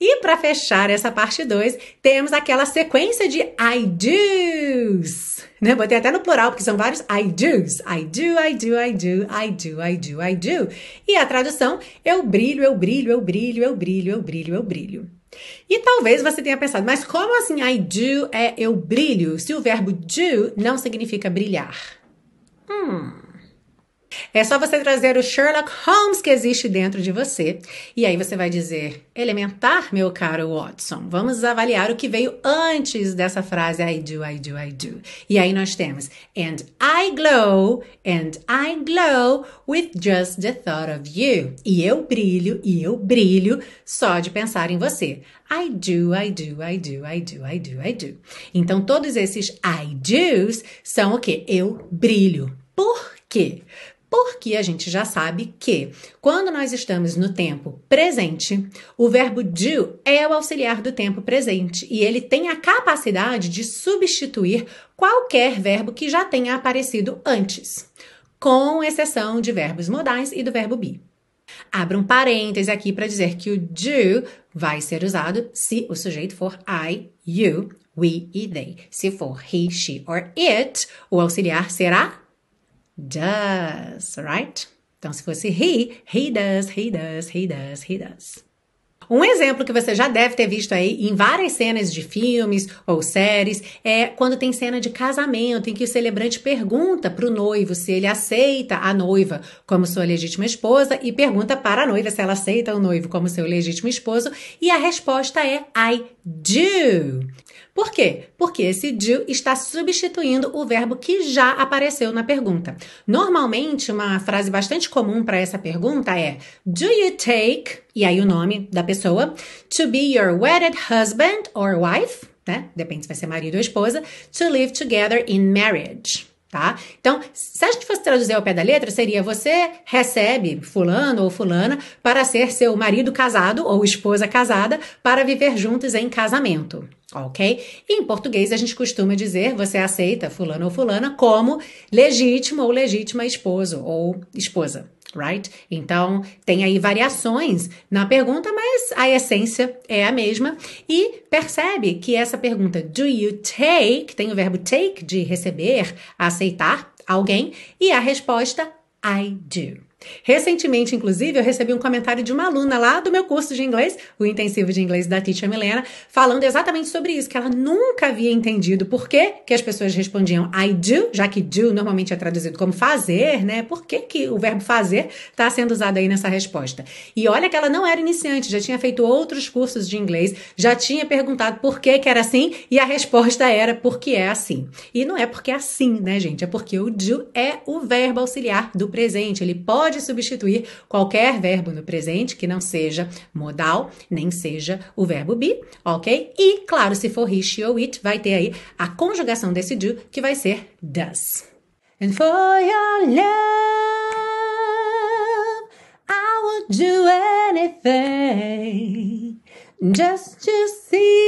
E para fechar essa parte 2, temos aquela sequência de I do's. Né? Botei até no plural, porque são vários I do's. I do, I do, I do, I do, I do, I do. E a tradução, eu brilho, eu brilho, eu brilho, eu brilho, eu brilho, eu brilho. E talvez você tenha pensado, mas como assim I do é eu brilho, se o verbo do não significa brilhar? Hum. É só você trazer o Sherlock Holmes que existe dentro de você. E aí você vai dizer: elementar, meu caro Watson. Vamos avaliar o que veio antes dessa frase I do, I do, I do. E aí nós temos And I glow, and I glow with just the thought of you. E eu brilho, e eu brilho só de pensar em você. I do, I do, I do, I do, I do, I do. Então todos esses I do's são o que? Eu brilho. Por quê? Porque a gente já sabe que quando nós estamos no tempo presente, o verbo do é o auxiliar do tempo presente e ele tem a capacidade de substituir qualquer verbo que já tenha aparecido antes, com exceção de verbos modais e do verbo be. Abra um parêntese aqui para dizer que o do vai ser usado se o sujeito for I, you, we e they. Se for he, she or it, o auxiliar será does, right? Então, se fosse he, he does, he does, he does, he does. Um exemplo que você já deve ter visto aí em várias cenas de filmes ou séries é quando tem cena de casamento em que o celebrante pergunta para o noivo se ele aceita a noiva como sua legítima esposa e pergunta para a noiva se ela aceita o noivo como seu legítimo esposo e a resposta é I do. Por quê? Porque esse do está substituindo o verbo que já apareceu na pergunta. Normalmente, uma frase bastante comum para essa pergunta é Do you take, e aí o nome da pessoa, to be your wedded husband or wife, né? Depende se vai ser marido ou esposa, to live together in marriage tá? Então, se a gente fosse traduzir ao pé da letra, seria você recebe fulano ou fulana para ser seu marido casado ou esposa casada para viver juntos em casamento, ok? E em português a gente costuma dizer você aceita fulano ou fulana como legítimo ou legítima esposo ou esposa, right? Então, tem aí variações na pergunta, mas a essência é a mesma. E percebe que essa pergunta, do you take, tem o verbo take, de receber, aceitar alguém, e a resposta, I do. Recentemente, inclusive, eu recebi um comentário de uma aluna lá do meu curso de inglês, o intensivo de inglês da Teacher Milena, falando exatamente sobre isso, que ela nunca havia entendido por que, que as pessoas respondiam I do, já que do normalmente é traduzido como fazer, né? Por que, que o verbo fazer está sendo usado aí nessa resposta? E olha que ela não era iniciante, já tinha feito outros cursos de inglês, já tinha perguntado por que, que era assim, e a resposta era porque é assim. E não é porque é assim, né, gente? É porque o do é o verbo auxiliar do presente. Ele pode pode substituir qualquer verbo no presente que não seja modal, nem seja o verbo be, ok? E, claro, se for he, she ou it, vai ter aí a conjugação desse do, que vai ser does. And for your love, I would do anything just to see